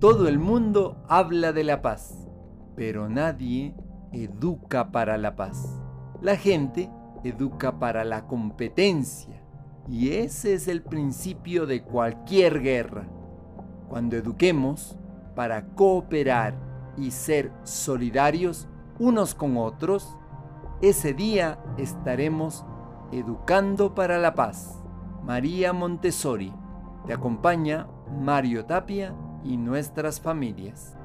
Todo el mundo habla de la paz, pero nadie educa para la paz. La gente educa para la competencia y ese es el principio de cualquier guerra. Cuando eduquemos para cooperar y ser solidarios unos con otros, ese día estaremos educando para la paz. María Montessori. Te acompaña Mario Tapia y nuestras familias.